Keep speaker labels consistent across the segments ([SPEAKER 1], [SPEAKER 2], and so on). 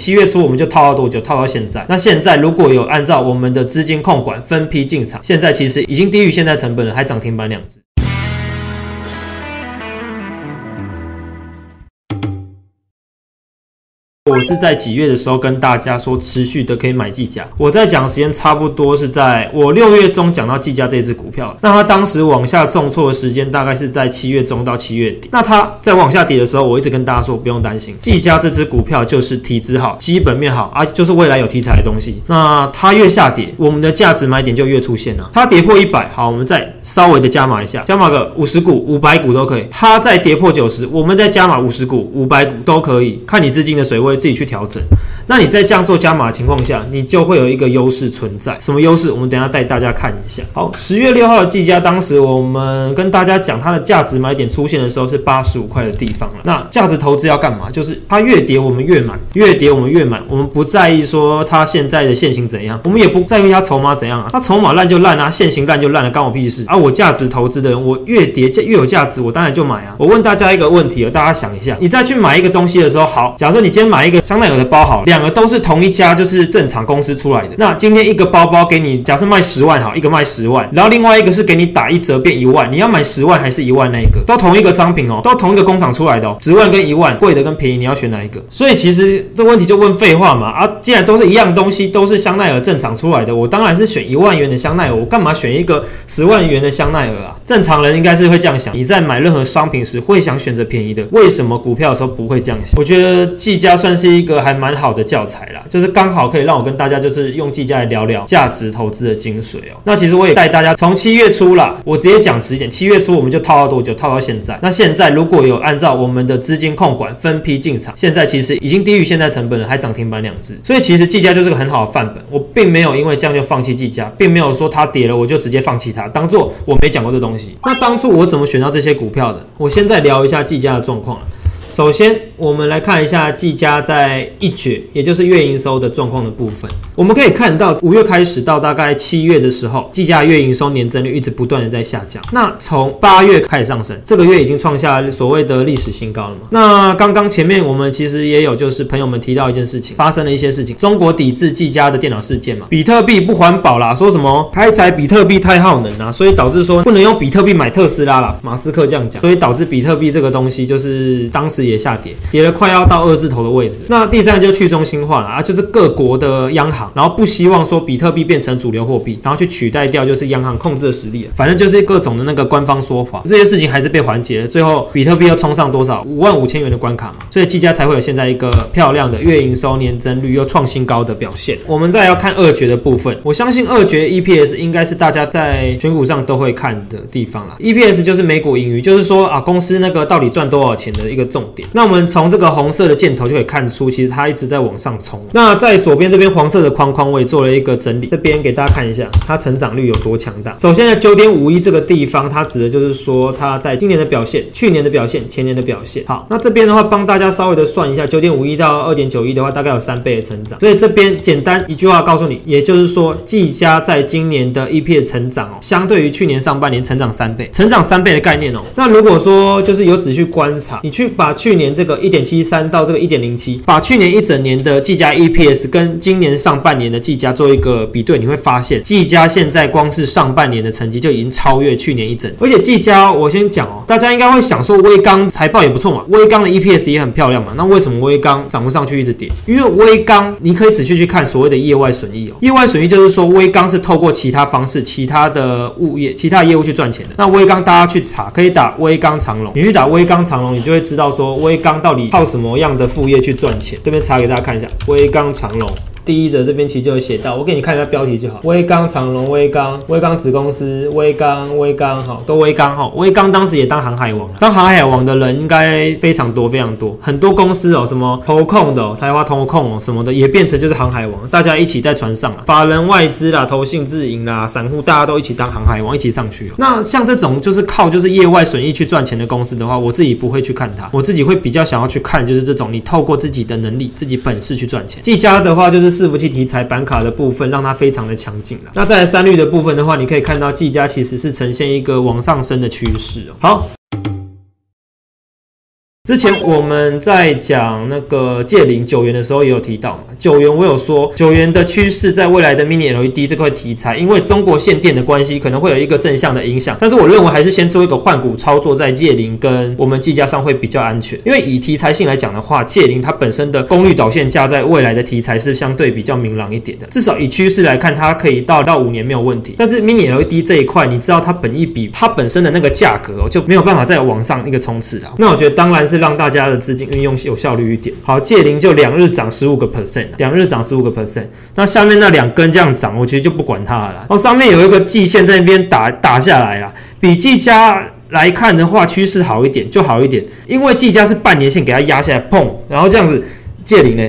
[SPEAKER 1] 七月初我们就套到多久？套到现在。那现在如果有按照我们的资金控管分批进场，现在其实已经低于现在成本了，还涨停板两只。我是在几月的时候跟大家说持续的可以买技嘉，我在讲时间差不多是在我六月中讲到技嘉这只股票，那它当时往下重挫的时间大概是在七月中到七月底，那它在往下跌的时候，我一直跟大家说不用担心，技嘉这只股票就是体质好，基本面好啊，就是未来有题材的东西。那它越下跌，我们的价值买点就越出现了。它跌破一百，好，我们再稍微的加码一下，加码个五十股、五百股都可以。它再跌破九十，我们再加码五十股、五百股都可以，看你资金的水位。自己去调整。那你在这样做加码的情况下，你就会有一个优势存在。什么优势？我们等下带大家看一下。好，十月六号的计价，当时我们跟大家讲它的价值买点出现的时候是八十五块的地方了。那价值投资要干嘛？就是它越跌我们越买，越跌我们越买。我们不在意说它现在的现行怎样，我们也不在意它筹码怎样啊。它筹码烂就烂啊，现行烂就烂了，关我屁事啊！我价值投资的人，我越跌越有价值，我当然就买啊。我问大家一个问题啊，大家想一下，你再去买一个东西的时候，好，假设你今天买一个香奈儿的包，好，两个都是同一家，就是正常公司出来的。那今天一个包包给你，假设卖十万，好，一个卖十万，然后另外一个是给你打一折变一万，你要买十万还是一万那一个？都同一个商品哦，都同一个工厂出来的哦，十万跟一万，贵的跟便宜，你要选哪一个？所以其实这问题就问废话嘛啊！既然都是一样东西，都是香奈儿正常出来的，我当然是选一万元的香奈儿，我干嘛选一个十万元的香奈儿啊？正常人应该是会这样想。你在买任何商品时会想选择便宜的，为什么股票的时候不会这样想？我觉得技嘉算是一个还蛮好的教材啦，就是刚好可以让我跟大家就是用技嘉来聊聊价值投资的精髓哦。那其实我也带大家从七月初啦，我直接讲直一点，七月初我们就套到多久？套到现在。那现在如果有按照我们的资金控管分批进场，现在其实已经低于现在成本了，还涨停板两只。所以其实技嘉就是个很好的范本。我并没有因为这样就放弃技嘉，并没有说它跌了我就直接放弃它，当做我没讲过这东西。那当初我怎么选到这些股票的？我现在聊一下技嘉的状况了。首先，我们来看一下技嘉在一绝，也就是月营收的状况的部分。我们可以看到，五月开始到大概七月的时候，技嘉月营收年增率一直不断的在下降。那从八月开始上升，这个月已经创下所谓的历史新高了嘛？那刚刚前面我们其实也有就是朋友们提到一件事情，发生了一些事情，中国抵制技嘉的电脑事件嘛，比特币不环保啦，说什么开采比特币太耗能啊，所以导致说不能用比特币买特斯拉啦，马斯克这样讲，所以导致比特币这个东西就是当时也下跌，跌了快要到二字头的位置。那第三就去中心化了啊，就是各国的央行。然后不希望说比特币变成主流货币，然后去取代掉就是央行控制的实力，反正就是各种的那个官方说法，这些事情还是被缓解了。最后比特币又冲上多少五万五千元的关卡嘛，所以技嘉才会有现在一个漂亮的月营收年增率又创新高的表现。我们再要看二绝的部分，我相信二绝 EPS 应该是大家在选股上都会看的地方啦。EPS 就是每股盈余，就是说啊公司那个到底赚多少钱的一个重点。那我们从这个红色的箭头就可以看出，其实它一直在往上冲。那在左边这边黄色的。框框我也做了一个整理，这边给大家看一下它成长率有多强大。首先呢，九点五一这个地方，它指的就是说它在今年的表现、去年的表现、前年的表现。好，那这边的话帮大家稍微的算一下，九点五一到二点九一的话，大概有三倍的成长。所以这边简单一句话告诉你，也就是说，技嘉在今年的 E P 的成长哦，相对于去年上半年成长三倍，成长三倍的概念哦。那如果说就是有仔细观察，你去把去年这个一点七三到这个一点零七，把去年一整年的技嘉 EPS 跟今年上半年的技嘉做一个比对，你会发现技嘉现在光是上半年的成绩就已经超越去年一整。而且技嘉，我先讲哦，大家应该会想说，微刚财报也不错嘛，微刚的 EPS 也很漂亮嘛。那为什么微刚涨不上去，一直跌？因为微刚你可以仔细去看所谓的业外损益哦。业外损益就是说，微刚是透过其他方式、其他的物业、其他业务去赚钱的。那微刚大家去查，可以打微刚长龙，你去打微刚长龙，你就会知道说微钢到底靠什么样的副业去赚钱。这边查给大家看一下，微钢长龙。第一则这边其实就有写到，我给你看一下标题就好。威刚长隆，威刚，威刚子公司，威刚，威刚，哈，都威刚，哈，威刚当时也当航海王了，当航海王的人应该非常多，非常多，很多公司哦，什么投控的，台湾投控哦，什么的也变成就是航海王，大家一起在船上啊，法人外资啦，投信自营啦，散户大家都一起当航海王，一起上去。那像这种就是靠就是业外损益去赚钱的公司的话，我自己不会去看它，我自己会比较想要去看就是这种你透过自己的能力、自己本事去赚钱。技嘉的话就是。伺服器题材板卡的部分让它非常的强劲了。那在三率的部分的话，你可以看到技嘉其实是呈现一个往上升的趋势。好。之前我们在讲那个借零九元的时候，也有提到嘛，九元我有说九元的趋势在未来的 Mini LED 这块题材，因为中国限电的关系，可能会有一个正向的影响。但是我认为还是先做一个换股操作，在借零跟我们计价上会比较安全。因为以题材性来讲的话，借零它本身的功率导线架在未来的题材是相对比较明朗一点的，至少以趋势来看，它可以到到五年没有问题。但是 Mini LED 这一块，你知道它本一比它本身的那个价格哦，就没有办法再往上一个冲刺啊。那我觉得当然是。是让大家的资金运用有效率一点。好，借零就两日涨十五个 percent，两日涨十五个 percent。那下面那两根这样涨，我其实就不管它了。哦，上面有一个季线在那边打打下来了。比季佳来看的话，趋势好一点就好一点，因为季佳是半年线给它压下来，碰，然后这样子借零呢，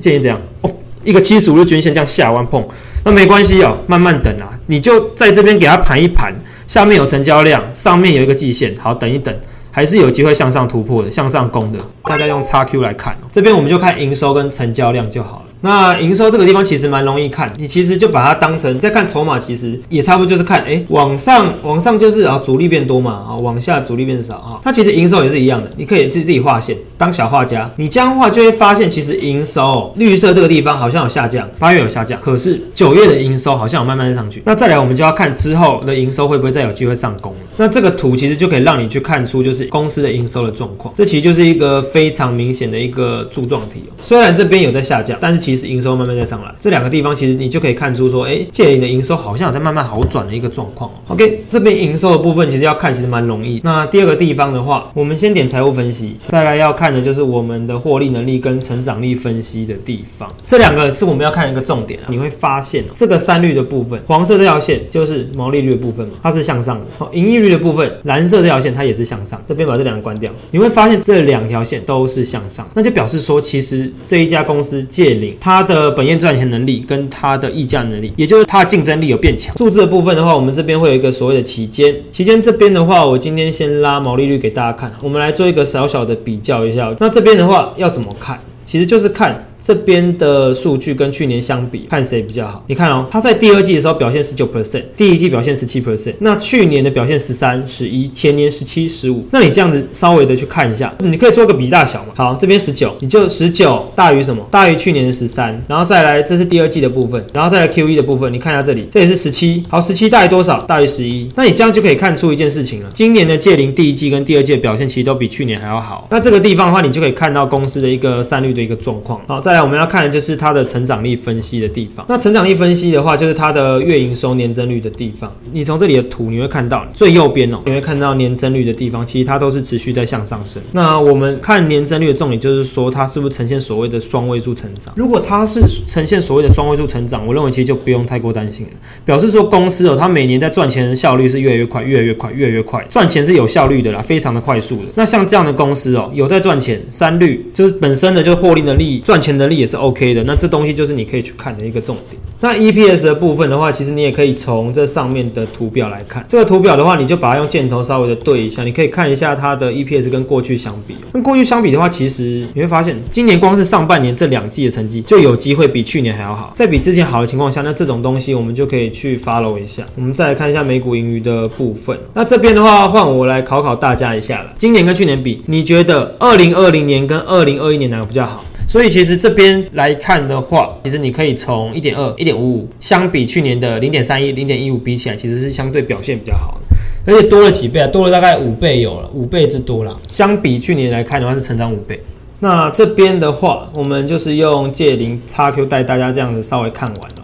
[SPEAKER 1] 借零这样哦，一个七十五日均线这样下弯碰，那没关系哦，慢慢等啊，你就在这边给它盘一盘，下面有成交量，上面有一个季线，好，等一等。还是有机会向上突破的，向上攻的。大家用叉 Q 来看，这边我们就看营收跟成交量就好了。那营收这个地方其实蛮容易看，你其实就把它当成在看筹码，其实也差不多就是看，哎，往上往上就是啊主力变多嘛，啊往下主力变少啊。它其实营收也是一样的，你可以自自己画线当小画家，你这样画就会发现，其实营收绿色这个地方好像有下降，八月有下降，可是九月的营收好像有慢慢上去。那再来我们就要看之后的营收会不会再有机会上攻。那这个图其实就可以让你去看出就是公司的营收的状况，这其实就是一个非常明显的一个柱状体哦。虽然这边有在下降，但是其实营收慢慢在上来，这两个地方其实你就可以看出说，哎，借零的营收好像有在慢慢好转的一个状况。OK，这边营收的部分其实要看，其实蛮容易。那第二个地方的话，我们先点财务分析，再来要看的就是我们的获利能力跟成长力分析的地方。这两个是我们要看一个重点啊。你会发现这个三率的部分，黄色这条线就是毛利率的部分嘛，它是向上的。好，盈利率的部分，蓝色这条线它也是向上。这边把这两个关掉，你会发现这两条线都是向上，那就表示说，其实这一家公司借领。它的本业赚钱能力跟它的溢价能力，也就是它的竞争力有变强。数字的部分的话，我们这边会有一个所谓的期间，期间这边的话，我今天先拉毛利率给大家看，我们来做一个小小的比较一下。那这边的话要怎么看？其实就是看。这边的数据跟去年相比，看谁比较好？你看哦，它在第二季的时候表现十九 percent，第一季表现十七 percent，那去年的表现十三、十一，前年十七、十五。那你这样子稍微的去看一下，你可以做个比大小嘛。好，这边十九，你就十九大于什么？大于去年的十三，然后再来，这是第二季的部分，然后再来 Q 一的部分，你看一下这里，这也是十七。好，十七大于多少？大于十一。那你这样就可以看出一件事情了，今年的借零第一季跟第二季的表现其实都比去年还要好。那这个地方的话，你就可以看到公司的一个三率的一个状况。好，再来我们要看的就是。它的成长力分析的地方。那成长力分析的话，就是它的月营收年增率的地方。你从这里的图你会看到，最右边哦，你会看到年增率的地方，其实它都是持续在向上升。那我们看年增率的重点，就是说它是不是呈现所谓的双位数成长。如果它是呈现所谓的双位数成长，我认为其实就不用太过担心了，表示说公司哦，它每年在赚钱的效率是越来越快，越来越快，越来越快，赚钱是有效率的啦，非常的快速的。那像这样的公司哦，有在赚钱，三率就是本身的就是获利能力、赚钱的能力也是 OK 的。那这东西就是你可以去看的一个重点。那 EPS 的部分的话，其实你也可以从这上面的图表来看。这个图表的话，你就把它用箭头稍微的对一下，你可以看一下它的 EPS 跟过去相比。跟过去相比的话，其实你会发现，今年光是上半年这两季的成绩就有机会比去年还要好。在比之前好的情况下，那这种东西我们就可以去 follow 一下。我们再来看一下美股盈余的部分。那这边的话，换我来考考大家一下了。今年跟去年比，你觉得二零二零年跟二零二一年哪个比较好？所以其实这边来看的话，其实你可以从一点二、一点五五相比去年的零点三一、零点一五比起来，其实是相对表现比较好的，而且多了几倍啊，多了大概五倍有了，五倍之多了。相比去年来看的话，是成长五倍。那这边的话，我们就是用借零叉 Q 带大家这样子稍微看完了。